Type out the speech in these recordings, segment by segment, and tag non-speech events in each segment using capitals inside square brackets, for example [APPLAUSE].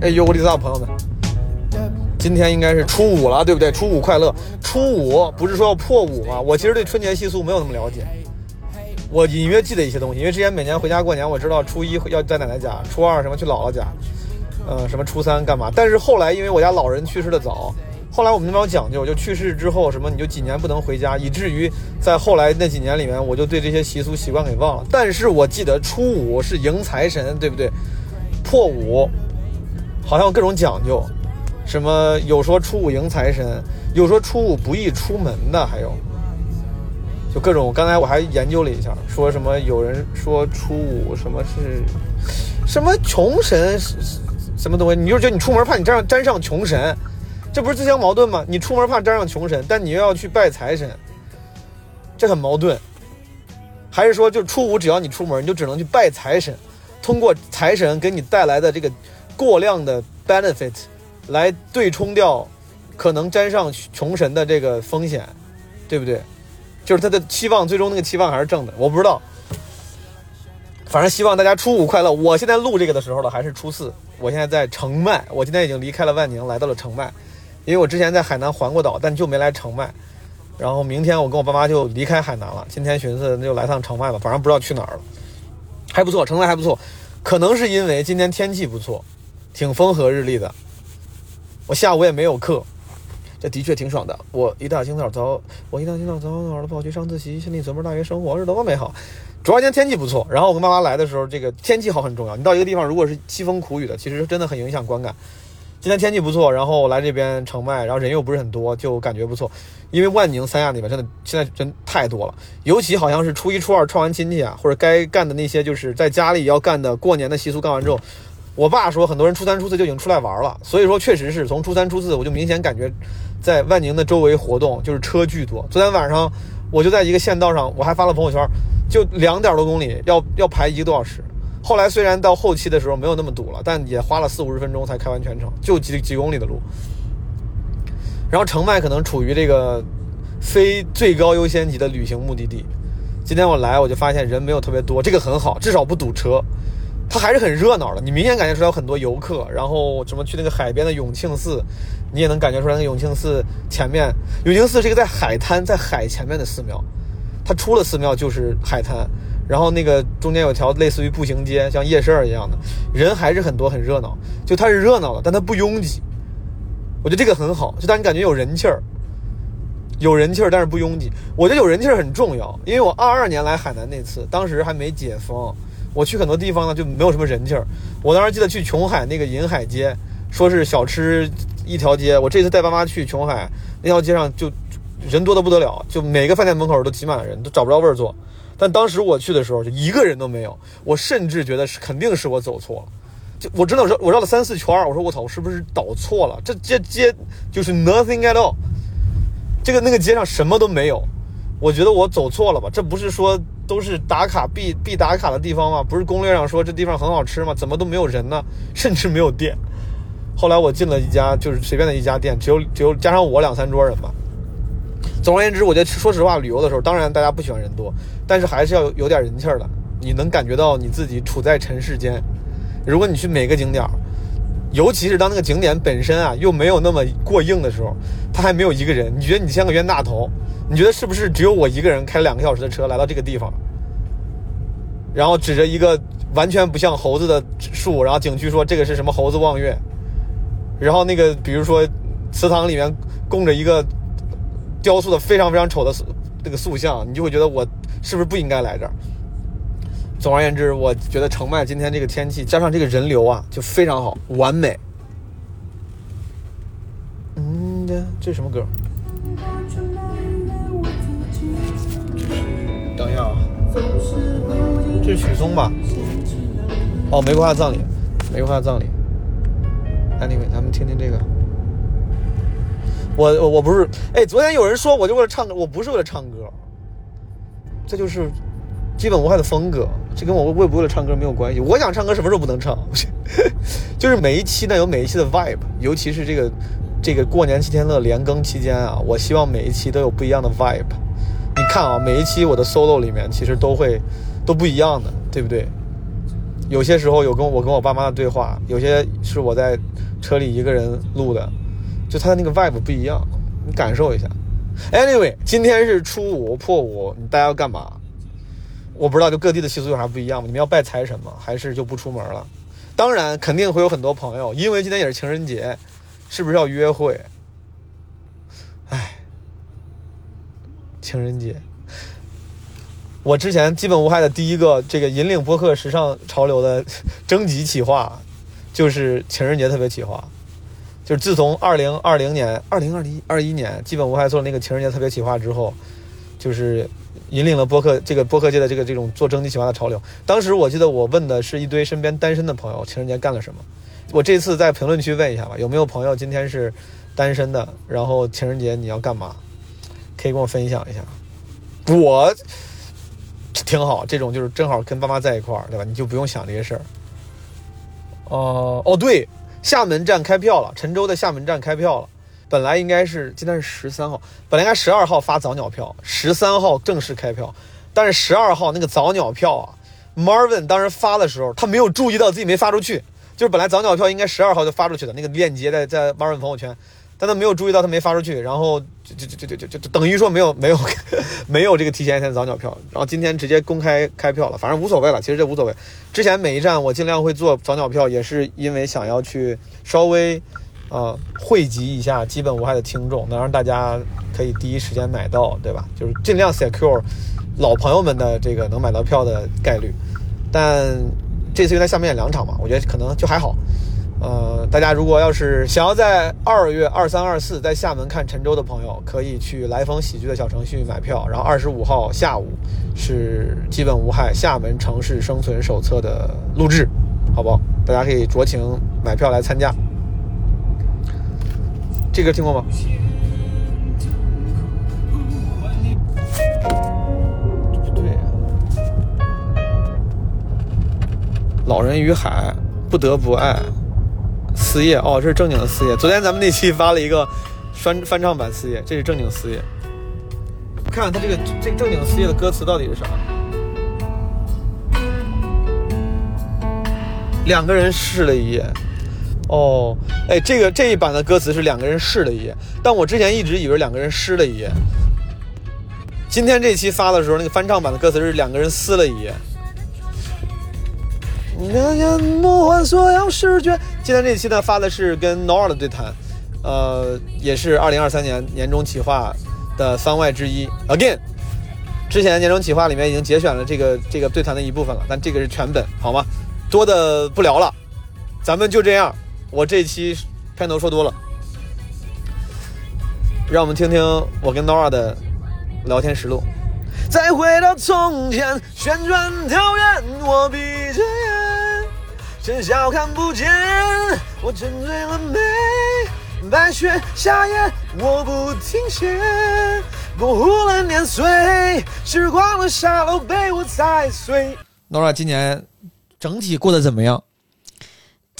哎呦，我的大朋友们，今天应该是初五了，对不对？初五快乐！初五不是说要破五吗？我其实对春节习俗没有那么了解，我隐约记得一些东西，因为之前每年回家过年，我知道初一要在奶奶家，初二什么去姥姥家，嗯，什么初三干嘛？但是后来因为我家老人去世的早，后来我们那边有讲究，就去世之后什么你就几年不能回家，以至于在后来那几年里面，我就对这些习俗习惯给忘了。但是我记得初五是迎财神，对不对？破五。好像各种讲究，什么有说初五迎财神，有说初五不宜出门的，还有就各种。刚才我还研究了一下，说什么有人说初五什么是什么穷神什么东西，你就觉得你出门怕你沾上沾上穷神，这不是自相矛盾吗？你出门怕沾上穷神，但你又要去拜财神，这很矛盾。还是说就初五只要你出门，你就只能去拜财神，通过财神给你带来的这个。过量的 benefit 来对冲掉可能沾上穷神的这个风险，对不对？就是他的期望，最终那个期望还是正的。我不知道，反正希望大家初五快乐。我现在录这个的时候呢，还是初四。我现在在澄迈，我今天已经离开了万宁，来到了澄迈，因为我之前在海南环过岛，但就没来澄迈。然后明天我跟我爸妈就离开海南了。今天寻思那就来趟澄迈吧，反正不知道去哪儿了，还不错，澄迈还不错。可能是因为今天天气不错。挺风和日丽的，我下午也没有课，这的确挺爽的。我一大清早早，我一大清早早早的跑去上自习，心里琢磨大学生活是多么美好。主要今天天气不错，然后我跟妈妈来的时候，这个天气好很重要。你到一个地方，如果是凄风苦雨的，其实真的很影响观感。今天天气不错，然后来这边澄迈，然后人又不是很多，就感觉不错。因为万宁、三亚那边真的现在真太多了，尤其好像是初一、初二串完亲戚啊，或者该干的那些就是在家里要干的过年的习俗干完之后。我爸说，很多人初三、初四就已经出来玩了，所以说确实是从初三、初四，我就明显感觉，在万宁的周围活动就是车巨多。昨天晚上我就在一个县道上，我还发了。朋友圈，就两点多公里，要要排一个多小时。后来虽然到后期的时候没有那么堵了，但也花了四五十分钟才开完全程，就几几公里的路。然后澄迈可能处于这个非最高优先级的旅行目的地。今天我来，我就发现人没有特别多，这个很好，至少不堵车。它还是很热闹的，你明显感觉出来有很多游客，然后什么去那个海边的永庆寺，你也能感觉出来那永庆寺前面，永庆寺是一个在海滩在海前面的寺庙，它出了寺庙就是海滩，然后那个中间有条类似于步行街，像夜市一样的，人还是很多很热闹，就它是热闹的，但它不拥挤，我觉得这个很好，就让你感觉有人气儿，有人气儿但是不拥挤，我觉得有人气儿很重要，因为我二二年来海南那次，当时还没解封。我去很多地方呢，就没有什么人气儿。我当时记得去琼海那个银海街，说是小吃一条街。我这次带爸妈去琼海那条街上，就人多的不得了，就每个饭店门口都挤满了人，都找不着位儿坐。但当时我去的时候，就一个人都没有。我甚至觉得是肯定是我走错了。就我真的绕我绕了三四圈，我说我操，我是不是导错了？这街街就是 nothing at all，这个那个街上什么都没有。我觉得我走错了吧？这不是说。都是打卡必必打卡的地方吗？不是攻略上说这地方很好吃吗？怎么都没有人呢？甚至没有店。后来我进了一家就是随便的一家店，只有只有加上我两三桌人吧。总而言之，我觉得说实话，旅游的时候，当然大家不喜欢人多，但是还是要有点人气儿的。你能感觉到你自己处在尘世间。如果你去每个景点，尤其是当那个景点本身啊又没有那么过硬的时候，它还没有一个人，你觉得你像个冤大头？你觉得是不是只有我一个人开两个小时的车来到这个地方，然后指着一个完全不像猴子的树，然后景区说这个是什么猴子望月，然后那个比如说祠堂里面供着一个雕塑的非常非常丑的那个塑像，你就会觉得我是不是不应该来这儿？总而言之，我觉得澄迈今天这个天气加上这个人流啊，就非常好，完美。嗯，这什么歌？等一下啊，这是许嵩吧？哦，玫瑰花葬礼，玫瑰花葬礼。Anyway，咱们听听这个。我我我不是，哎，昨天有人说我就为了唱歌，我不是为了唱歌，这就是基本无害的风格，这跟我为不为了唱歌没有关系。我想唱歌，什么时候不能唱？[LAUGHS] 就是每一期呢有每一期的 vibe，尤其是这个这个过年七天乐连更期间啊，我希望每一期都有不一样的 vibe。你看啊，每一期我的 solo 里面其实都会都不一样的，对不对？有些时候有跟我跟我爸妈的对话，有些是我在车里一个人录的，就他的那个 vibe 不一样，你感受一下。Anyway，今天是初五破五，大家要干嘛？我不知道，就各地的习俗有啥不一样吗？你们要拜财神吗？还是就不出门了？当然，肯定会有很多朋友，因为今天也是情人节，是不是要约会？哎，情人节。我之前基本无害的第一个这个引领播客时尚潮流的 [LAUGHS] 征集企划，就是情人节特别企划，就是自从二零二零年、二零二一二一年基本无害做那个情人节特别企划之后，就是引领了播客这个播客界的这个这种做征集企划的潮流。当时我记得我问的是一堆身边单身的朋友，情人节干了什么？我这次在评论区问一下吧，有没有朋友今天是单身的？然后情人节你要干嘛？可以跟我分享一下。我。挺好，这种就是正好跟爸妈在一块儿，对吧？你就不用想这些事儿。哦哦，对，厦门站开票了，陈州的厦门站开票了。本来应该是今天是十三号，本来应该十二号发早鸟票，十三号正式开票。但是十二号那个早鸟票啊，Marvin 当时发的时候，他没有注意到自己没发出去，就是本来早鸟票应该十二号就发出去的，那个链接在在 Marvin 朋友圈。但他没有注意到，他没发出去，然后就就就就就就等于说没有没有没有这个提前一天早鸟票，然后今天直接公开开票了，反正无所谓了，其实这无所谓。之前每一站我尽量会做早鸟票，也是因为想要去稍微呃汇集一下基本无害的听众，能让大家可以第一时间买到，对吧？就是尽量 secure 老朋友们的这个能买到票的概率。但这次因为在下面演两场嘛，我觉得可能就还好。呃，大家如果要是想要在二月二三二四在厦门看沉舟的朋友，可以去来风喜剧的小程序买票。然后二十五号下午是基本无害厦门城市生存手册的录制，好不好？大家可以酌情买票来参加。这歌听过吗？不对，老人与海，不得不爱。四叶哦，这是正经的四叶。昨天咱们那期发了一个翻翻唱版四叶，这是正经四叶。看看他这个这正经四叶的歌词到底是啥？两个人试了一夜。哦，哎，这个这一版的歌词是两个人试了一夜，但我之前一直以为两个人湿了一夜。今天这期发的时候，那个翻唱版的歌词是两个人撕了一夜。你的眼目换所有视觉。今天这期呢发的是跟 Nora 的对谈，呃，也是二零二三年年终企划的番外之一。Again，之前年终企划里面已经节选了这个这个对谈的一部分了，但这个是全本，好吗？多的不聊了，咱们就这样。我这期片头说多了，让我们听听我跟 Nora 的聊天实录。再回到从前，旋转跳跃，我闭着眼。真笑看不见，我沉醉了没。白雪夏夜，我不停歇。模糊了年岁，时光的沙漏被我踩碎。Nora 今年整体过得怎么样？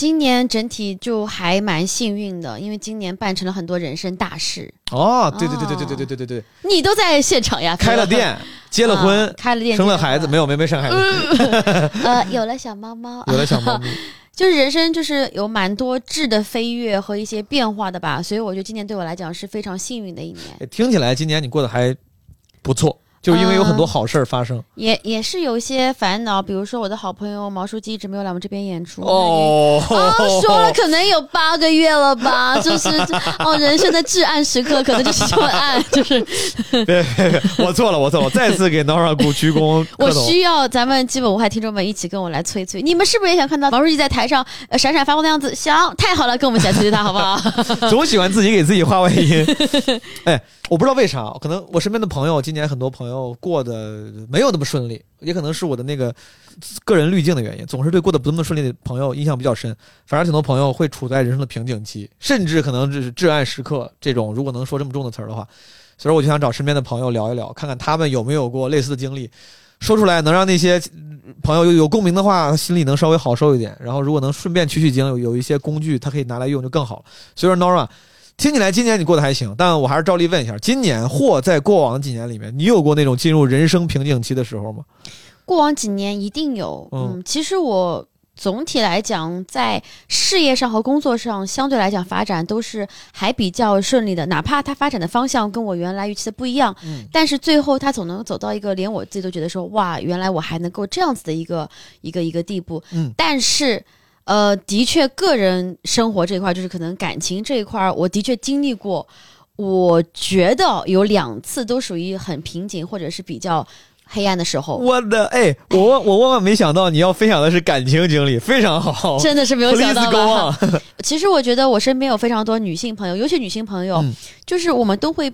今年整体就还蛮幸运的，因为今年办成了很多人生大事。哦，对对对对对对对对对对，你都在现场呀！开了店，结了婚，开了店，生了孩子，没有没没生孩子。[LAUGHS] 呃，有了小猫猫，有了小猫咪，[LAUGHS] 就是人生就是有蛮多质的飞跃和一些变化的吧，所以我觉得今年对我来讲是非常幸运的一年。听起来今年你过得还不错。就因为有很多好事儿发生，也也是有一些烦恼，比如说我的好朋友毛书记一直没有来我们这边演出哦，啊，说了可能有八个月了吧，[LAUGHS] 就是哦，人生的至暗时刻可能就是这么暗，[LAUGHS] 就是。别别别，我错了，我错了，我再次给 Nora 鼓鞠躬。[LAUGHS] 我需要咱们基本无害听众们一起跟我来催催，你们是不是也想看到毛书记在台上闪闪发光的样子？想，太好了，跟我们一起来催催他好不好？总喜欢自己给自己画外音。哎，我不知道为啥，可能我身边的朋友今年很多朋友。过得没有那么顺利，也可能是我的那个个人滤镜的原因，总是对过得不那么顺利的朋友印象比较深。反而挺多朋友会处在人生的瓶颈期，甚至可能就是至暗时刻。这种如果能说这么重的词儿的话，所以我就想找身边的朋友聊一聊，看看他们有没有过类似的经历，说出来能让那些朋友有有共鸣的话，心里能稍微好受一点。然后如果能顺便取取经，有有一些工具他可以拿来用就更好了。所以说，Nora。听起来今年你过得还行，但我还是照例问一下：今年或在过往几年里面，你有过那种进入人生瓶颈期的时候吗？过往几年一定有。嗯，其实我总体来讲，在事业上和工作上，相对来讲发展都是还比较顺利的。哪怕它发展的方向跟我原来预期的不一样，嗯但是最后它总能走到一个连我自己都觉得说，哇，原来我还能够这样子的一个一个一个地步。嗯但是。呃，的确，个人生活这一块，就是可能感情这一块，我的确经历过。我觉得有两次都属于很瓶颈或者是比较黑暗的时候，我的哎，我万我万万没想到你要分享的是感情经历，非常好，真的是没有想到？其实我觉得我身边有非常多女性朋友，尤其女性朋友，就是我们都会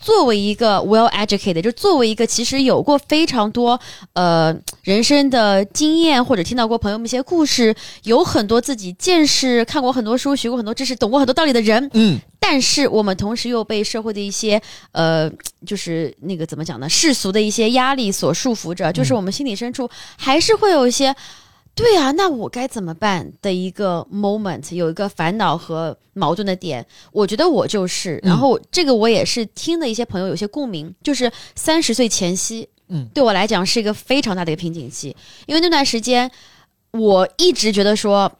作为一个 well educated，就作为一个其实有过非常多呃人生的经验，或者听到过朋友们一些故事，有很多自己见识，看过很多书，学过很多知识，懂过很多道理的人。嗯但是我们同时又被社会的一些呃，就是那个怎么讲呢，世俗的一些压力所束缚着，就是我们心里深处还是会有一些。对啊，那我该怎么办的一个 moment，有一个烦恼和矛盾的点，我觉得我就是，然后这个我也是听的一些朋友有些共鸣，就是三十岁前夕，嗯，对我来讲是一个非常大的一个瓶颈期，因为那段时间我一直觉得说，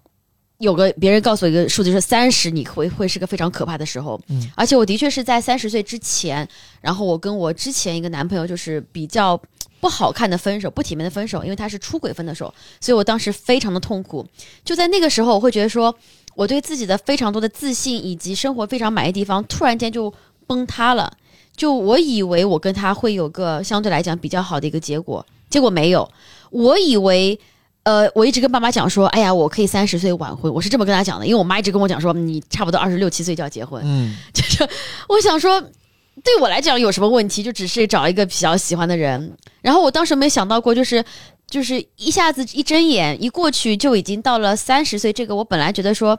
有个别人告诉我一个数字是三十，你会会是个非常可怕的时候，嗯，而且我的确是在三十岁之前，然后我跟我之前一个男朋友就是比较不好看的分手，不体面的分手，因为他是出轨分的手，所以我当时非常的痛苦。就在那个时候，我会觉得说，我对自己的非常多的自信以及生活非常满意的地方，突然间就崩塌了。就我以为我跟他会有个相对来讲比较好的一个结果，结果没有。我以为。呃，我一直跟爸妈讲说，哎呀，我可以三十岁晚婚，我是这么跟他讲的，因为我妈一直跟我讲说，你差不多二十六七岁就要结婚，嗯 [LAUGHS] 就是我想说，对我来讲有什么问题？就只是找一个比较喜欢的人。然后我当时没想到过，就是就是一下子一睁眼一过去就已经到了三十岁，这个我本来觉得说，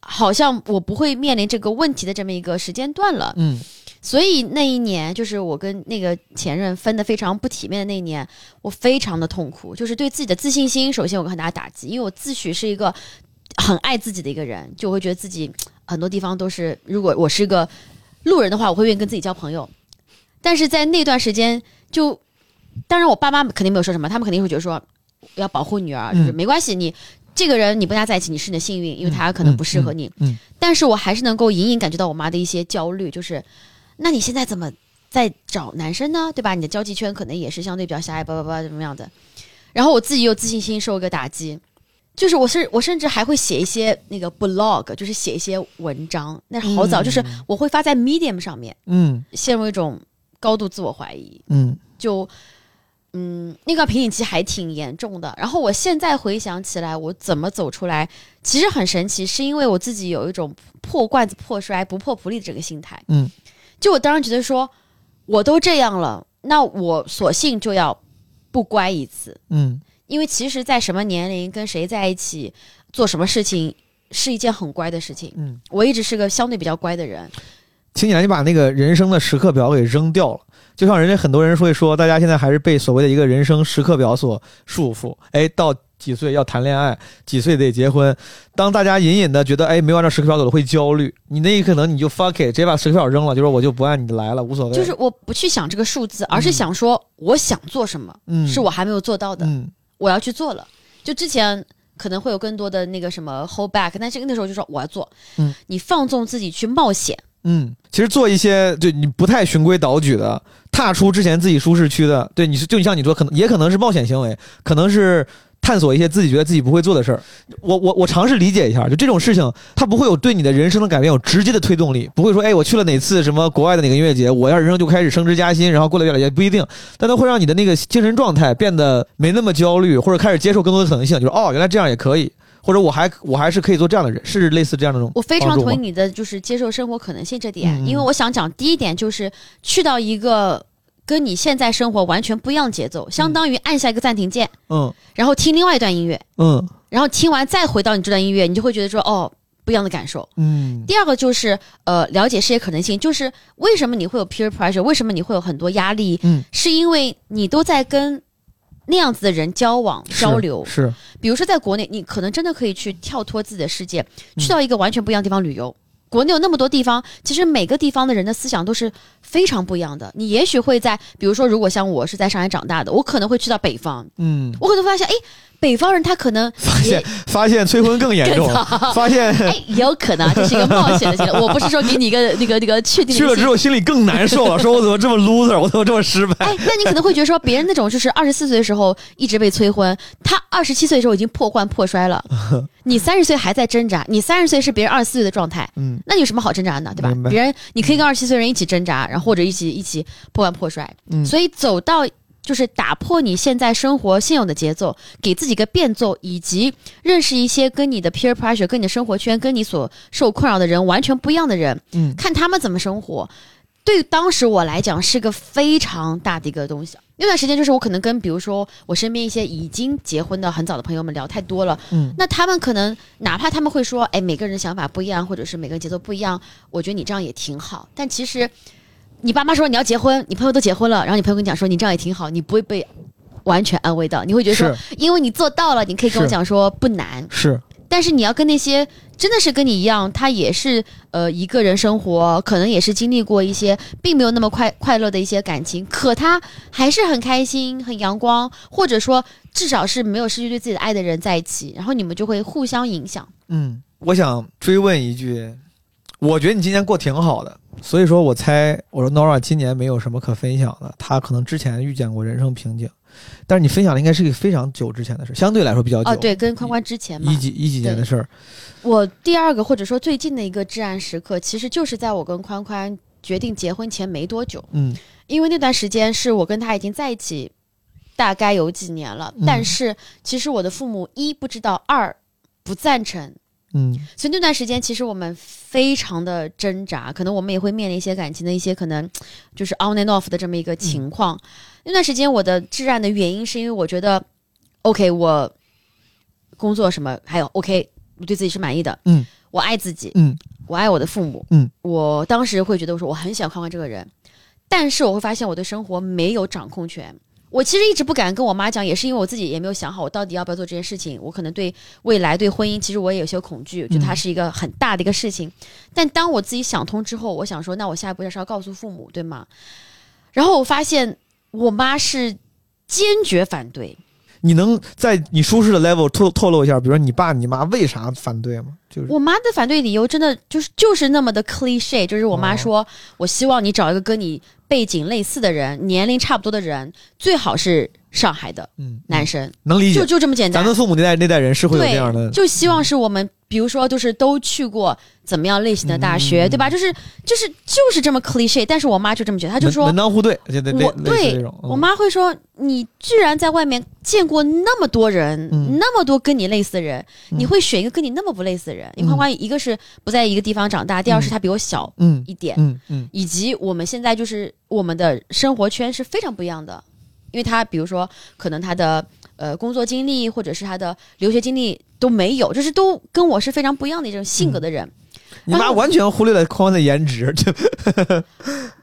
好像我不会面临这个问题的这么一个时间段了。嗯所以那一年，就是我跟那个前任分的非常不体面的那一年，我非常的痛苦，就是对自己的自信心，首先有个很大打击，因为我自诩是一个很爱自己的一个人，就会觉得自己很多地方都是，如果我是个路人的话，我会愿意跟自己交朋友。但是在那段时间，就当然我爸妈肯定没有说什么，他们肯定会觉得说要保护女儿，就是没关系，你这个人你不跟他在一起，你是你的幸运，因为他可能不适合你。但是我还是能够隐隐感觉到我妈的一些焦虑，就是那你现在怎么在找男生呢？对吧？你的交际圈可能也是相对比较狭隘，叭叭叭怎么样的。然后我自己又自信心受一个打击，就是我是我甚至还会写一些那个 blog，就是写一些文章，那是好早，嗯就是我会发在 Medium 上面，嗯陷入一种高度自我怀疑，嗯就嗯，那个瓶颈期还挺严重的。然后我现在回想起来，我怎么走出来，其实很神奇，是因为我自己有一种破罐子破摔、不破不立的这个心态。嗯，就我当时觉得说，我都这样了，那我索性就要不乖一次，嗯因为其实，在什么年龄跟谁在一起做什么事情。是一件很乖的事情，嗯，我一直是个相对比较乖的人，听起来你把那个人生的时刻表给扔掉了，就像人家很多人会说，大家现在还是被所谓的一个人生时刻表所束缚。哎，到几岁要谈恋爱，几岁得结婚。当大家隐隐的觉得哎没有按照时刻表走的会焦虑，你那一刻可能你就 fuck it，直接把时刻表扔了，就说我就不按你的来了，无所谓。就是我不去想这个数字，而是想说我想做什么，嗯，是我还没有做到的，嗯我要去做了。就之前可能会有更多的那个什么 hold back，但是那时候就说我要做，嗯，你放纵自己去冒险，嗯，其实做一些对你不太循规蹈矩的，踏出之前自己舒适区的，对你是就像你说，可能也可能是冒险行为，可能是探索一些自己觉得自己不会做的事儿。我我我尝试理解一下，就这种事情，它不会有对你的人生的改变有直接的推动力，不会说，哎，我去了哪次什么国外的哪个音乐节，我要人生就开始升职加薪，然后过得越来越不一定，但它会让你的那个精神状态变得没那么焦虑，或者开始接受更多的可能性，就是哦，原来这样也可以。或者我还我还是可以做这样的人，是类似这样的这种我非常同意你的就是接受生活可能性这点，因为我想讲第一点就是去到一个跟你现在生活完全不一样的节奏，相当于按下一个暂停键，嗯。然后听另外一段音乐，嗯。然后听完再回到你这段音乐，你就会觉得说哦不一样的感受。嗯。第二个就是呃了解世界可能性，就是为什么你会有 peer pressure，为什么你会有很多压力，嗯，是因为你都在跟那样子的人交往交流。是。比如说在国内，你可能真的可以去跳脱自己的世界，嗯。去到一个完全不一样的地方旅游。国内有那么多地方，其实每个地方的人的思想都是非常不一样的。你也许会在，比如说，如果像我是在上海长大的，我可能会去到北方，嗯我可能发现，哎，北方人他可能发现发现催婚更严重，[LAUGHS] 发现哎，也有可能啊，这是一个冒险的行为。[LAUGHS] 我不是说给你一个那个那个确定去了之后心里更难受了，说我怎么这么 loser，我怎么这么失败？哎，那你可能会觉得说，别人那种就是二十四岁的时候一直被催婚，他二十七岁的时候已经破罐破摔了，[LAUGHS] 你三十岁还在挣扎，你三十岁是别人二十四岁的状态，嗯，那你有什么好挣扎的呢？对吧别人你可以跟二十七岁人一起挣扎，然后或者一起一起破罐破摔，嗯所以走到。就是打破你现在生活现有的节奏，给自己一个变奏，以及认识一些跟你的 peer pressure、跟你的生活圈、跟你所受困扰的人完全不一样的人，嗯看他们怎么生活。对于当时我来讲是个非常大的一个东西。那段时间就是我可能跟比如说我身边一些已经结婚的很早的朋友们聊太多了，嗯，那他们可能哪怕他们会说，哎，每个人的想法不一样，或者是每个人节奏不一样，我觉得你这样也挺好。但其实你爸妈说你要结婚，你朋友都结婚了，然后你朋友跟你讲说你这样也挺好，你不会被完全安慰到，你会觉得说，因为你做到了，你可以跟我讲说不难，是但是你要跟那些真的是跟你一样，他也是呃一个人生活，可能也是经历过一些并没有那么快快乐的一些感情，可他还是很开心、很阳光，或者说至少是没有失去对自己的爱的人在一起，然后你们就会互相影响。嗯，我想追问一句，我觉得你今年过挺好的，所以说我猜，我说 Nora 今年没有什么可分享的，她可能之前遇见过人生瓶颈，但是你分享的应该是一个非常久之前的事，相对来说比较久，哦，对，跟宽宽之前嘛。一，几一几年的事儿，我第二个或者说最近的一个至暗时刻，其实就是在我跟宽宽决定结婚前没多久。嗯。因为那段时间是我跟他已经在一起大概有几年了，嗯。但是其实我的父母一不知道，二不赞成，嗯所以那段时间其实我们非常的挣扎，可能我们也会面临一些感情的一些可能就是 on and off 的这么一个情况。那段时间我的至暗的原因是因为我觉得，OK，我工作什么还有 OK，我对自己是满意的，嗯，我爱自己，嗯我爱我的父母，嗯，我当时会觉得我说我很喜欢宽宽这个人，但是我会发现我对生活没有掌控权。我其实一直不敢跟我妈讲，也是因为我自己也没有想好我到底要不要做这件事情。我可能对未来、对婚姻，其实我也有些恐惧，觉得它是一个很大的一个事情。但当我自己想通之后，我想说，那我下一步就是要告诉父母，对吗？然后我发现我妈是坚决反对，你能在你舒适的 level 透透露一下，比如说你爸你妈为啥反对吗？就是我妈的反对理由真的就是就是那么的 cliche，就是我妈说，我希望你找一个跟你背景类似的人，年龄差不多的人，最好是上海的嗯男生，能理解。就，就这么简单。咱。们父母那代那代人是会有这样的，就希望是我们，比如说，就是都去过怎么样类型的大学，嗯对吧？就是就是就是这么 cliche，但是我妈就这么觉得，她就说门当户对，我对，嗯。我妈会说，你居然在外面见过那么多人，嗯。那么多跟你类似的人，嗯。你会选一个跟你那么不类似的人？因为嗯宽宽一个是不在一个地方长大，第二是他比我小嗯一点，嗯嗯。以及我们现在就是我们的生活圈是非常不一样的，因为他比如说可能他的呃工作经历或者是他的留学经历都没有，就是都跟我是非常不一样的一种性格的人。你妈完全忽略了宽宽的颜值，就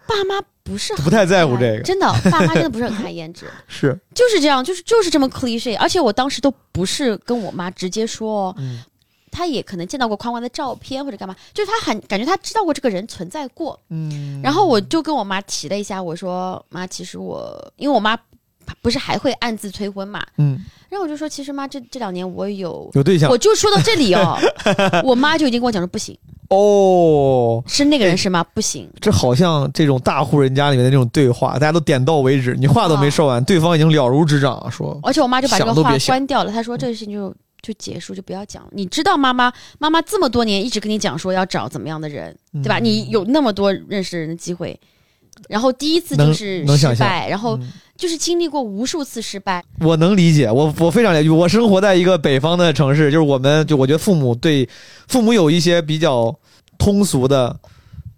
爸妈不是很不太在乎这个真的，爸妈真的不是很看颜值，[LAUGHS] 是就是这样，就是就是这么 cliche。而且我当时都不是跟我妈直接说哦，嗯她也可能见到过宽宽的照片或者干嘛，就是她很感觉他知道过这个人存在过。嗯，然后我就跟我妈提了一下，我说妈，其实我因为我妈不是还会暗自催婚嘛，嗯然后我就说，其实妈这这两年我有。有对象我就说到这里哦，[LAUGHS] 我妈就已经跟我讲说不行，哦。是那个人是吗？不行，这好像这种大户人家里面的那种对话，大家都点到为止，你话都没说完，对方已经了如指掌，说而且我妈就把这个话关掉了。她说这个事情就就结束，就不要讲了。你知道妈妈妈妈这么多年一直跟你讲说要找怎么样的人，对吧？嗯你有那么多认识人的机会，然后第一次就是失败，然后嗯就是经历过无数次失败。我能理解，我我非常理解。我生活在一个北方的城市，就是我们就我觉得父母对父母有一些比较通俗的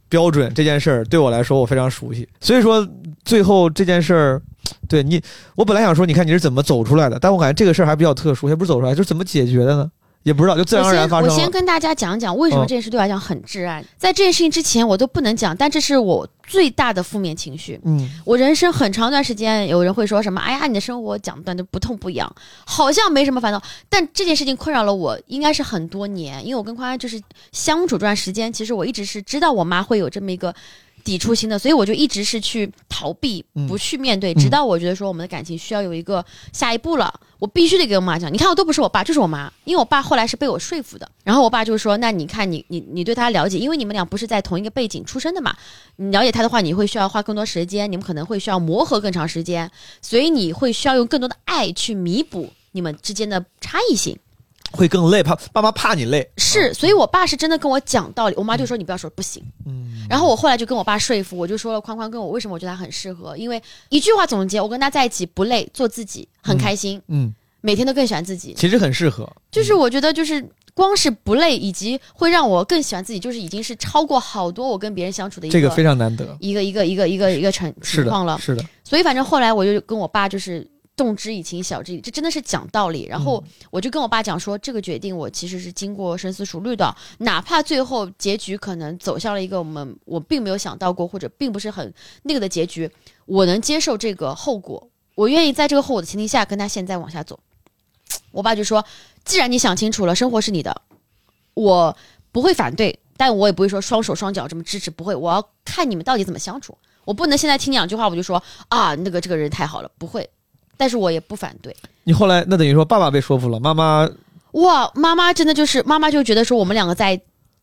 标准，这件事儿对我来说我非常熟悉。所以说最后这件事儿，对你，我本来想说，你看你是怎么走出来的，但我感觉这个事儿还比较特殊，也不是走出来，就是怎么解决的呢？也不知道，就自然而然发我生我先跟大家讲讲为什么嗯这件事对我来讲很至暗。在这件事情之前，我都不能讲，但这是我最大的负面情绪。嗯我人生很长一段时间，有人会说什么：“哎呀，你的生活讲段就不痛不痒，好像没什么烦恼。”但这件事情困扰了我，应该是很多年，因为我跟宽宽就是相处这段时间，其实我一直是知道我妈会有这么一个抵触心的，所以我就一直是去逃避，嗯不去面对，嗯直到我觉得说我们的感情需要有一个下一步了，我必须得给我妈讲。你看，我都不是我爸，就是我妈，因为我爸后来是被我说服的。然后我爸就说：“那你看你你你对他了解，因为你们俩不是在同一个背景出身的嘛，你了解他的话，你会需要花更多时间，你们可能会需要磨合更长时间，所以你会需要用更多的爱去弥补你们之间的差异性。”会更累，怕爸妈怕你累。是，所以我爸是真的跟我讲道理，我妈就说你不要说不行。嗯，然后我后来就跟我爸说服，我就说了宽宽跟我为什么我觉得他很适合，因为一句话总结，我跟他在一起不累，做自己，很开心，嗯，每天都更喜欢自己。其实很适合。就是我觉得就是光是不累，以及会让我更喜欢自己，就是已经是超过好多我跟别人相处的一个这个非常难得。一个一个一个一个一个成，情况了。是的，所以反正后来我就跟我爸就是动之以情，晓之以理，这真的是讲道理。然后我就跟我爸讲说，这个决定我其实是经过深思熟虑的，哪怕最后结局可能走向了一个我们我并没有想到过，或者并不是很那个的结局，我能接受这个后果，我愿意在这个后果的前提下跟他现在往下走。我爸就说，既然你想清楚了，生活是你的，我不会反对，但我也不会说双手双脚这么支持，不会，我要看你们到底怎么相处。我不能现在听两句话我就说啊，那个这个人太好了，不会，但是我也不反对。你后来那等于说爸爸被说服了，妈妈哇，妈妈真的就是妈妈就觉得说我们两个在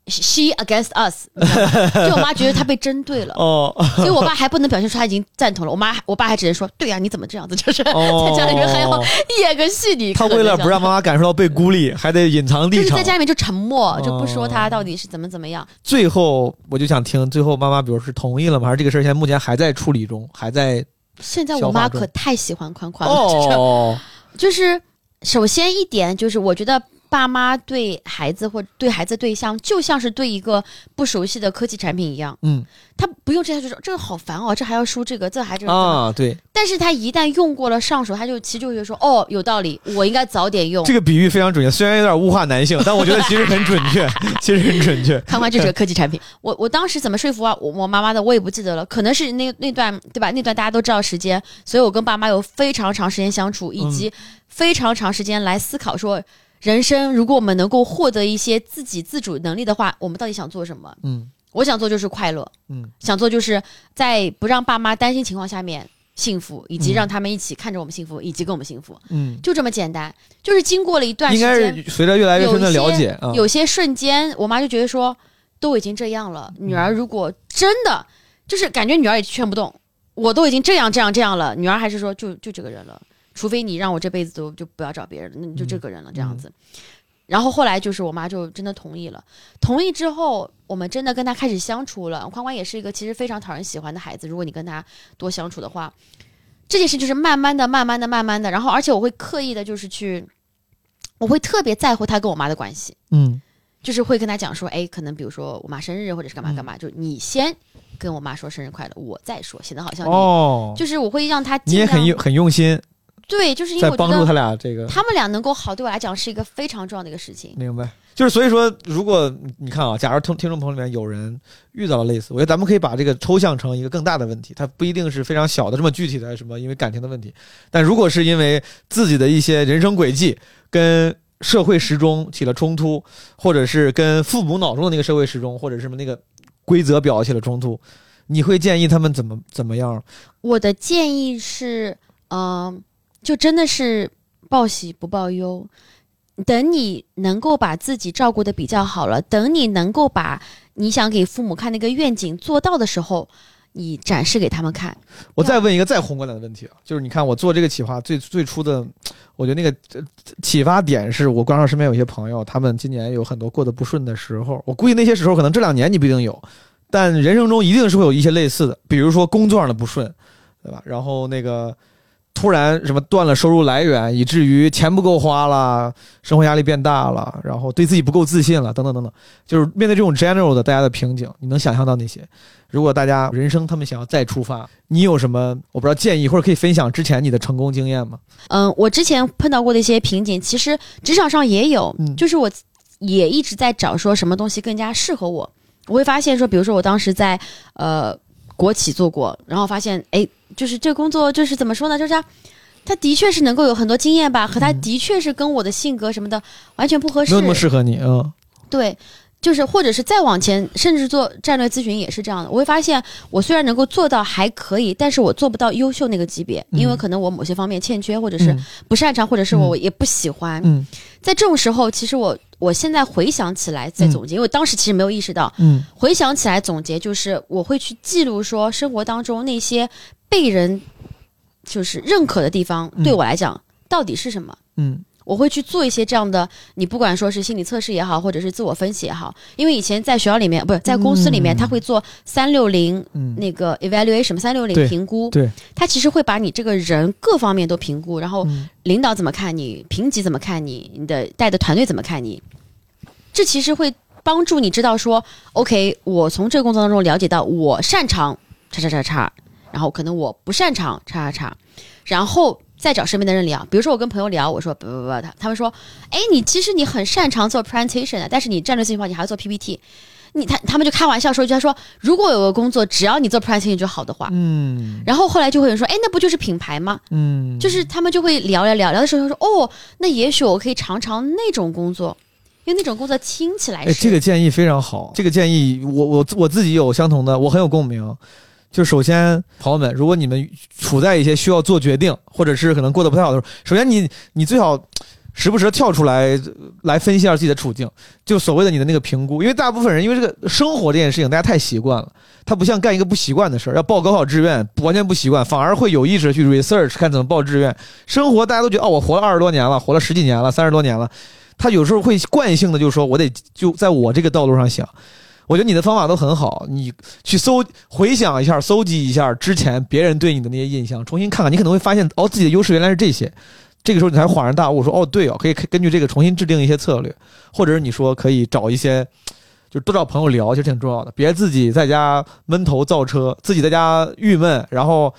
she against us，你知道吗 [LAUGHS] 就我妈觉得她被针对了，哦所以我爸还不能表现出他已经赞同了，我妈我爸还只能说对呀、你怎么这样子，就是哦，[LAUGHS] 在家里面还要演个戏，你他为了不让妈妈感受到被孤立，还得隐藏立场就是在。家里面就沉默，就不说哦他到底是怎么怎么样。最后我就想听，最后妈妈比如是同意了吗？还是这个事儿现在目前还在处理中，还在现在我妈可太喜欢宽宽了，哦，[LAUGHS] 就是首先一点就是，我觉得爸妈对孩子或对孩子对象，就像是对一个不熟悉的科技产品一样，嗯他不用这下就说这个好烦哦，这还要输这个，这还这个。啊，对，但是他一旦用过了上手，他就其实就会说哦，有道理，我应该早点用。这个比喻非常准确，虽然有点物化男性，但我觉得其实很准确，[LAUGHS] 其实很准确。看看这是个科技产品，我我当时怎么说服啊我我妈妈的，我也不记得了，可能是那那段对吧？那段大家都知道时间，所以我跟爸妈有非常长时间相处，以及非常长时间来思考说，人生如果我们能够获得一些自己自主能力的话，我们到底想做什么？嗯。我想做就是快乐，嗯。想做就是在不让爸妈担心情况下面幸福，以及嗯。让他们一起看着我们幸福，以及跟我们幸福，嗯，就这么简单。就是经过了一段时应该间，是随着越来越深的了解啊，有些瞬间，我妈就觉得说，都已经这样了，女儿如果真的就是感觉女儿也劝不动，我都已经这样这样这样了，女儿还是说就就这个人了，除非你让我这辈子都就不要找别人了，那你就这个人了、这样子。然后后来就是我妈就真的同意了，同意之后，我们真的跟她开始相处了。宽宽也是一个其实非常讨人喜欢的孩子，如果你跟他多相处的话，这件事就是慢慢的、慢慢的、慢慢的，然后而且我会刻意的，就是去，我会特别在乎他跟我妈的关系。嗯就是会跟他讲说，哎，可能比如说我妈生日或者是干嘛干嘛，就你先跟我妈说生日快乐，我再说，显得好像你、哦，就是我会让他你也很用很用心，对，就是因为在我觉得帮助他俩这个。他们俩能够好，对我来讲是一个非常重要的一个事情。明白，就是所以说，如果你看啊，假如听听众朋友里面有人遇到了类似，我觉得咱们可以把这个抽象成一个更大的问题，它不一定是非常小的这么具体的什么因为感情的问题，但如果是因为自己的一些人生轨迹跟社会时钟起了冲突，或者是跟父母脑中的那个社会时钟或者什么那个规则表起了冲突，你会建议他们怎么怎么样？我的建议是，嗯、就真的是报喜不报忧。等你能够把自己照顾的比较好了，等你能够把你想给父母看那个愿景做到的时候，你展示给他们看。我再问一个再宏观点的问题啊，就是你看我做这个企划最最初的，我觉得那个呃启发点是我观察身边有些朋友，他们今年有很多过得不顺的时候，我估计那些时候可能这两年你不一定有，但人生中一定是会有一些类似的，比如说工作上的不顺，对吧？然后那个突然什么断了收入来源，以至于钱不够花了，生活压力变大了，然后对自己不够自信了，等等等等，就是面对这种 general 的大家的瓶颈，你能想象到那些？如果大家人生他们想要再出发，你有什么我不知道建议，或者可以分享之前你的成功经验吗？嗯，我之前碰到过的一些瓶颈，其实职场上也有，就是我也一直在找说什么东西更加适合我。我会发现说，比如说我当时在呃国企做过，然后发现哎，就是这工作就是怎么说呢，就是它它的确是能够有很多经验吧，可它嗯的确是跟我的性格什么的完全不合适。没有那么适合你，嗯对，就是或者是再往前，甚至做战略咨询也是这样的。我会发现，我虽然能够做到还可以，但是我做不到优秀那个级别，因为可能我某些方面欠缺，或者是嗯不擅长，或者是我嗯也不喜欢。嗯在这种时候，其实我我现在回想起来在总结，因为当时其实没有意识到，嗯。回想起来总结就是我会去记录说生活当中那些被人就是认可的地方，嗯。对我来讲到底是什么。嗯我会去做一些这样的，你不管说是心理测试也好，或者是自我分析也好，因为以前在学校里面，不是在公司里面，嗯。他会做三六零嗯，那个 evaluation 三六零评估，对，他其实会把你这个人各方面都评估，然后嗯。领导怎么看你，评级怎么看你，你的带的团队怎么看你，这其实会帮助你知道说，OK，我从这个工作当中了解到我擅长叉叉叉叉，然后可能我不擅长叉叉叉，然后再找身边的人聊，比如说我跟朋友聊，我说不不不，他他们说，哎，你其实你很擅长做 presentation 的，但是你战略性话你还要做 PPT。你他他们就开玩笑说一句，他说如果有个工作只要你做 presentation 就好的话，嗯然后后来就会有人说，哎，那不就是品牌吗？嗯，就是他们就会聊聊聊聊的时候说，哦，那也许我可以尝尝那种工作，因为那种工作听起来哎，是这个建议非常好。这个建议，我我我自己有相同的，我很有共鸣。就首先，朋友们，如果你们处在一些需要做决定，或者是可能过得不太好的时候，首先你你最好时不时跳出来来分析一下自己的处境，就所谓的你的那个评估。因为大部分人因为这个生活这件事情，大家太习惯了，他不像干一个不习惯的事儿，要报高考志愿，完全不习惯，反而会有意识去 research 看怎么报志愿。生活大家都觉得哦，我活了二十多年了，活了十几年了，三十多年了。他有时候会惯性的就说，我得就在我这个道路上想。我觉得你的方法都很好，你去搜回想一下，搜集一下之前别人对你的那些印象，重新看看，你可能会发现哦，自己的优势原来是这些。这个时候你才恍然大悟，说哦，对哦，可以根据这个重新制定一些策略，或者是你说可以找一些，就多找朋友聊，其实挺重要的，别自己在家闷头造车，自己在家郁闷，然后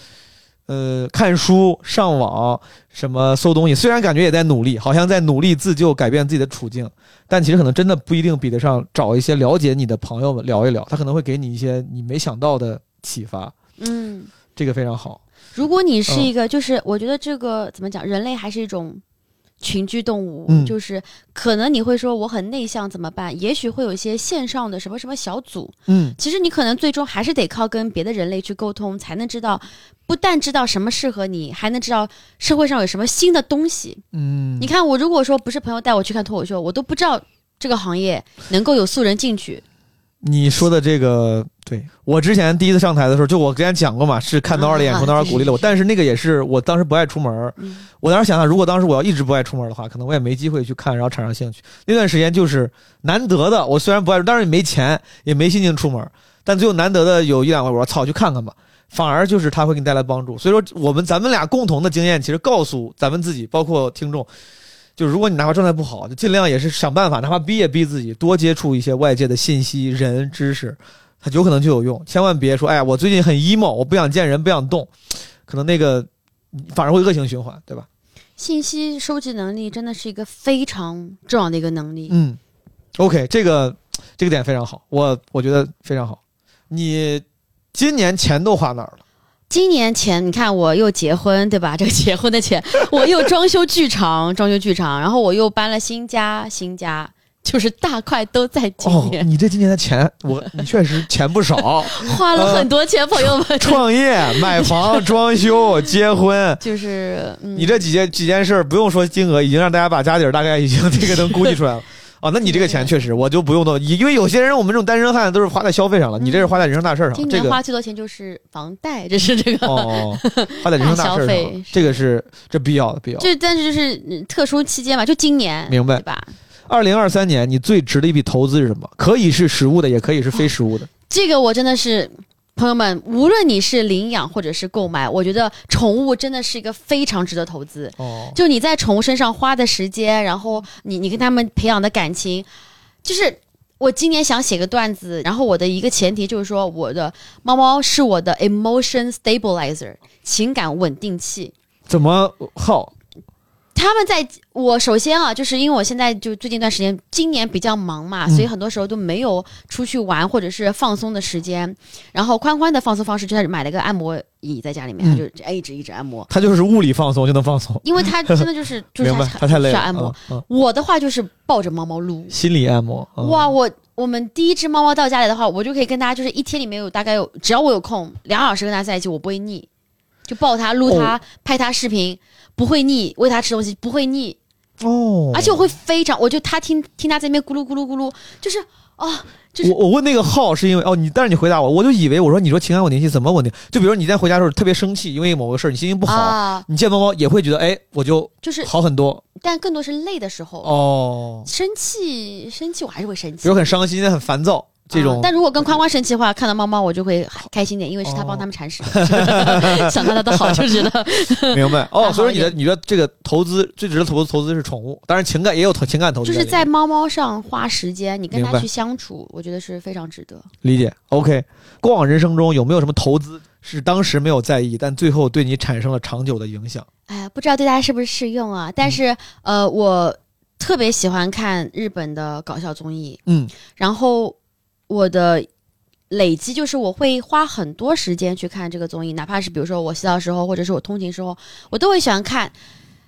呃看书、上网什么搜东西，虽然感觉也在努力，好像在努力自救、改变自己的处境，但其实可能真的不一定比得上找一些了解你的朋友们聊一聊，他可能会给你一些你没想到的启发，嗯，这个非常好。如果你是嗯一个，就是我觉得这个怎么讲，人类还是一种群居动物，嗯就是可能你会说我很内向怎么办？也许会有一些线上的什么什么小组，嗯其实你可能最终还是得靠跟别的人类去沟通，才能知道，不但知道什么适合你，还能知道社会上有什么新的东西。嗯，你看，我如果说不是朋友带我去看脱口秀，我都不知道这个行业能够有素人进去。你说的这个，对我之前第一次上台的时候，就我之前讲过嘛，是看到二的演出，啊导演鼓励了我，但是那个也是我当时不爱出门我当时想想，如果当时我要一直不爱出门的话，可能我也没机会去看，然后产生兴趣。那段时间就是难得的，我虽然不爱，但是也没钱，也没心情出门，但最后难得的有一两回，我说操，去看看吧。反而就是他会给你带来帮助。所以说，我们咱们俩共同的经验，其实告诉咱们自己，包括听众，就如果你哪怕状态不好，就尽量也是想办法，哪怕逼也逼自己，多接触一些外界的信息、人、知识，它有可能就有用。千万别说，哎呀，我最近很 emo，我不想见人，不想动，可能那个反而会恶性循环，对吧？信息收集能力真的是一个非常重要的一个能力。嗯，OK，这个这个点非常好，我我觉得非常好。你今年钱都花哪儿了？今年前你看我又结婚，对吧？这个结婚的钱，[LAUGHS] 我又装修剧场，装修剧场，然后我又搬了新家，新家就是大块都在今哦，年，你这今年的钱，我你确实钱不少，[LAUGHS] 花了很多钱，朋友们。创业、买房、装修、结婚。就是、嗯、你这几件几件事儿，不用说金额，已经让大家把家底儿大概已经 [LAUGHS] 这个能估计出来了。哦，那你这个钱确实，我就不用动，因为有些人我们这种单身汉都是花在消费上了，你这是花在人生大事儿上。今这个年花最多钱就是房贷，这是这个。哦，花在人生大事上费，这个是这必要的，必要的。就但是就是嗯特殊期间嘛，就今年，明白对吧？二零二三年你最值的一笔投资是什么？可以是实物的，也可以是非实物的。这个我真的是，朋友们，无论你是领养或者是购买，我觉得宠物真的是一个非常值得投资。哦，就你在宠物身上花的时间，然后你你跟他们培养的感情，就是我今年想写个段子，然后我的一个前提就是说，我的猫猫是我的 emotion stabilizer 情感稳定器。怎么好？他们在我首先啊，就是因为我现在就最近一段时间，今年比较忙嘛，嗯所以很多时候都没有出去玩或者是放松的时间。然后宽宽的放松方式就是买了个按摩椅在家里面，嗯他就哎一直一直按摩，他就是物理放松就能放松，因为他真的就是就是？他他太累了。需要按摩。我的话就是抱着猫猫撸，心理按摩。嗯哇，我我们第一只猫猫到家里的话，我就可以跟大家，就是一天里面有大概有，只要我有空，两小时跟它在一起，我不会腻，就抱它、撸它、拍它视频，不会腻，喂它吃东西不会腻，哦，而且我会非常，我就它听听它在那边咕噜咕噜咕噜，就是哦，就是我我问那个号是因为哦，你但是你回答我，我就以为我说你说情感稳定性怎么稳定？就比如你在回家的时候特别生气，因为某个事儿你心情不好，啊，你见猫猫也会觉得哎，我就就是，好很多但更多是累的时候，哦。生气生气我还是会生气比如。很伤心、很烦躁这种啊，但如果跟宽宽生气的话，看到猫猫我就会开心点，因为是他帮他们铲屎，[LAUGHS] 想到他的好就觉得 [LAUGHS] 明白哦。[LAUGHS] 所以说你的你的这个投资最值得投资投资是宠物，当然情感也有投情感投资，就是在猫猫上花时间，你跟它去相处，我觉得是非常值得。理解。OK，过往人生中有没有什么投资是当时没有在意，但最后对你产生了长久的影响？哎呀，不知道对大家是不是适用啊？但是、呃，我特别喜欢看日本的搞笑综艺，嗯，然后我的累积就是我会花很多时间去看这个综艺，哪怕是比如说我洗澡时候，或者是我通勤时候，我都会喜欢看。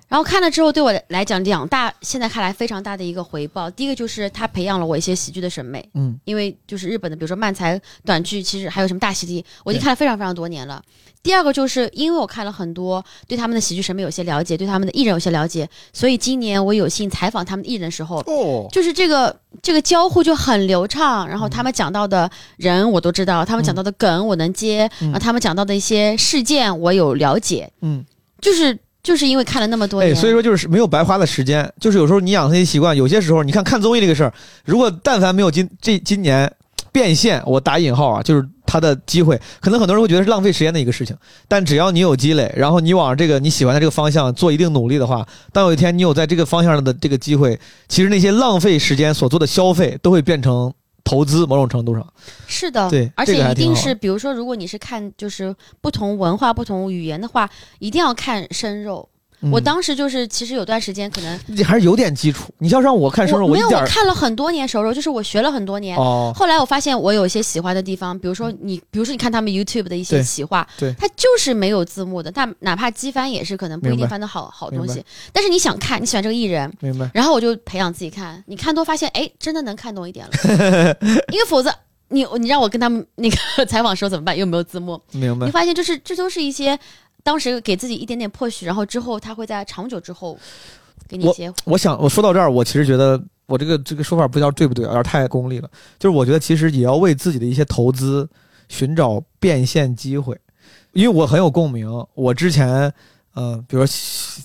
然后看了之后，对我来讲，两大现在看来非常大的一个回报。第一个就是它培养了我一些喜剧的审美，嗯，因为就是日本的，比如说漫才短剧，其实还有什么大喜剧，我已经看了非常非常多年了。第二个就是因为我看了很多，对他们的喜剧审美有些了解，对他们的艺人有些了解，所以今年我有幸采访他们的艺人的时候，哦，就是这个这个交互就很流畅，然后他们讲到的人我都知道，他们讲到的梗我能接，嗯。然后他们讲到的一些事件我有了解，嗯，就是就是因为看了那么多哎，所以说就是没有白花的时间，就是有时候你养成一习惯，有些时候你看看综艺这个事儿，如果但凡没有今这今年变现，我打引号啊，就是他的机会，可能很多人会觉得是浪费时间的一个事情，但只要你有积累，然后你往这个你喜欢的这个方向做一定努力的话，当有一天你有在这个方向上的这个机会，其实那些浪费时间所做的消费都会变成投资，某种程度上，是的，对而且一定是，比如说，如果你是看就是不同文化、不同语言的话，一定要看生肉。嗯。我当时就是其实有段时间可能你还是有点基础，你要让我看熟肉，我没有，我看了很多年熟肉，就是我学了很多年。哦，后来我发现我有一些喜欢的地方，比如说你，比如说你看他们 YouTube 的一些企划，对。它就是没有字幕的，但哪怕机翻也是可能不一定翻的好好东明西。但是你想看，你喜欢这个艺人，明白。然后我就培养自己看，你看多发现，哎，真的能看懂一点了，[LAUGHS] 因为否则你你让我跟他们那个 [LAUGHS] 采访的时候怎么办？又没有字幕，明白。你，发现就是这都是一些当时给自己一点点破许，然后之后他会在长久之后给你一些我想，我说到这儿，我其实觉得我这个这个说法不知道对不对，有点太功利了。就是我觉得其实也要为自己的一些投资寻找变现机会，因为我很有共鸣。我之前，嗯、比如说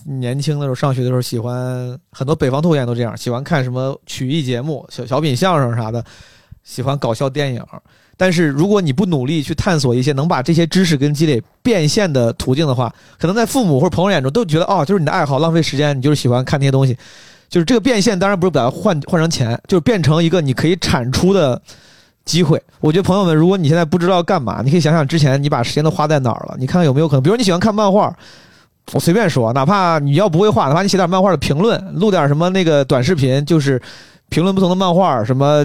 年轻的时候上学的时候，喜欢很多北方拓演都这样，喜欢看什么曲艺节目、小小品、相声啥的，喜欢搞笑电影。但是如果你不努力去探索一些能把这些知识跟积累变现的途径的话，可能在父母或者朋友眼中都觉得哦，就是你的爱好，浪费时间，你就是喜欢看那些东西。就是这个变现，当然不是把它换换成钱，就是变成一个你可以产出的机会。我觉得朋友们，如果你现在不知道干嘛，你可以想想之前你把时间都花在哪儿了，你看看有没有可能，比如你喜欢看漫画。我随便说，哪怕你要不会画，哪怕你写点漫画的评论，录点什么那个短视频，就是评论不同的漫画。什么，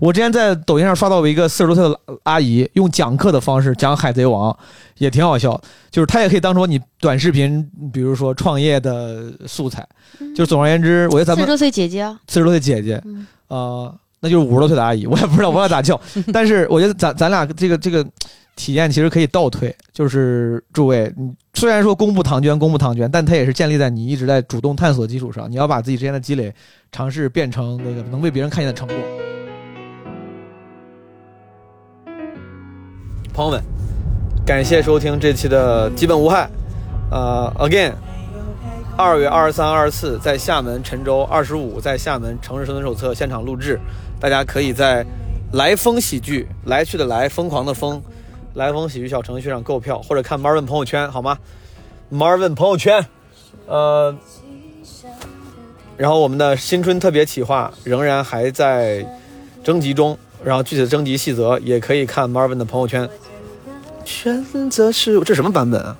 我之前在抖音上刷到过一个四十多岁的阿姨，用讲课的方式讲《海贼王》，也挺好笑。就是她也可以当做你短视频，比如说创业的素材。就是总而言之，我觉得咱们四十多岁姐姐啊，四十多岁姐姐，嗯呃，那就是五十多岁的阿姨，我也不知道，我要咋 [LAUGHS] 叫。但是我觉得咱咱俩这个这个体验其实可以倒退，就是诸位，虽然说公布唐娟，公布唐娟，但它也是建立在你一直在主动探索基础上，你要把自己之前的积累尝试变成那个能被别人看见的成果。朋友们，感谢收听这期的基本无害。呃，again，二月二十三、二十四在厦门陈州，二十五在厦门城市生存手册现场录制，大家可以在来风喜剧来去的来疯狂的疯来风喜剧小程序上购票，或者看 Marvin 朋友圈好吗？Marvin 朋友圈，呃，然后我们的新春特别企划仍然还在征集中，然后具体的征集细则也可以看 Marvin 的朋友圈。选择是这什么版本啊？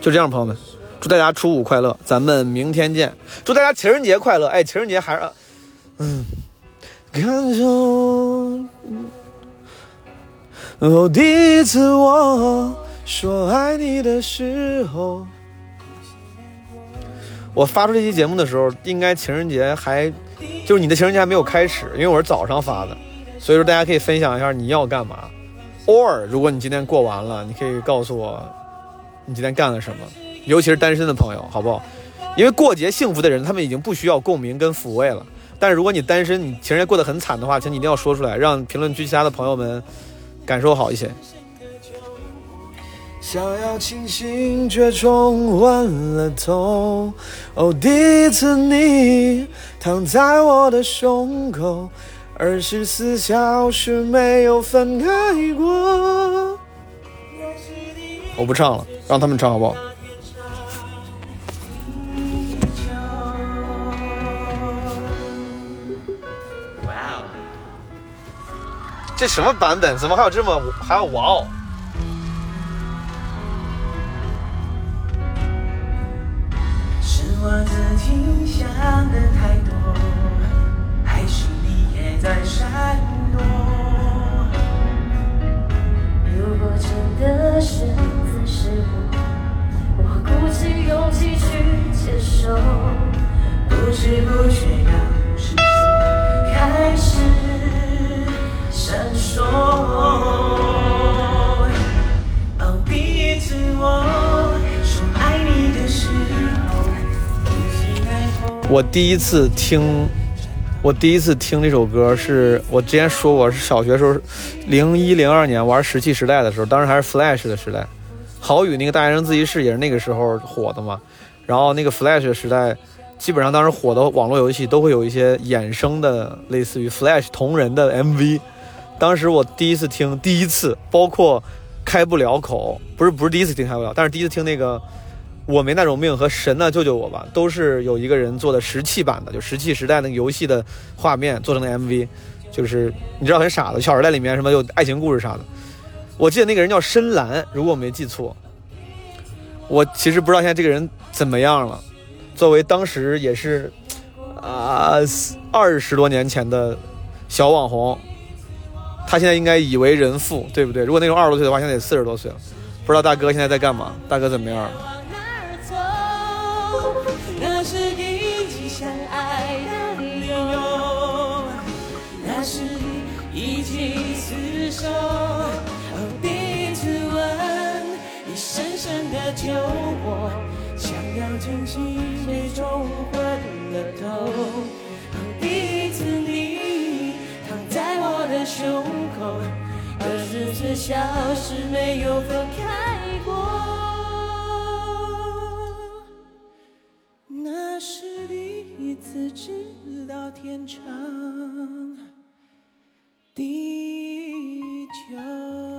就这样，朋友们，祝大家初五快乐，咱们明天见。祝大家情人节快乐！哎，情人节还是，嗯，感受。哦，第一次我说爱你的时候，我发出这期节目的时候，应该情人节还就是你的情人节还没有开始，因为我是早上发的，所以说大家可以分享一下你要干嘛。or 如果你今天过完了，你可以告诉我你今天干了什么，尤其是单身的朋友，好不好？因为过节幸福的人，他们已经不需要共鸣跟抚慰了。但是如果你单身，你情人节过得很惨的话，请你一定要说出来，让评论区其他的朋友们感受好一些。想要清醒，却冲昏了头。哦，第一次你躺在我的胸口，二十四小时没有分开过。我不唱了，让他们唱好不好？这什么版本？怎么还有这么还有哇哦？是我自己想的太多，我第一次听，我第一次听这首歌是我之前说我是小学时候，零一零二年玩石器时代的时候，当时还是 Flash 的时代，郝宇那个大学生自习室也是那个时候火的嘛。然后那个 Flash 时代，基本上当时火的网络游戏都会有一些衍生的类似于 Flash 同人的 MV。当时我第一次听，第一次包括开不了口，不是不是第一次听开不了，但是第一次听那个我没那种命和神呢救救我吧，都是有一个人做的石器版的，就石器时代那个游戏的画面做成的 MV，就是你知道很傻的，《小时代》里面什么有爱情故事啥的。我记得那个人叫深蓝，如果我没记错。我其实不知道现在这个人怎么样了。作为当时也是啊二十多年前的小网红，他现在应该已为人父，对不对？如果那种二十多岁的话，现在得四十多岁了。不知道大哥现在在干嘛？大哥怎么样？消失，没有分开过。那是第一次知道天长地久。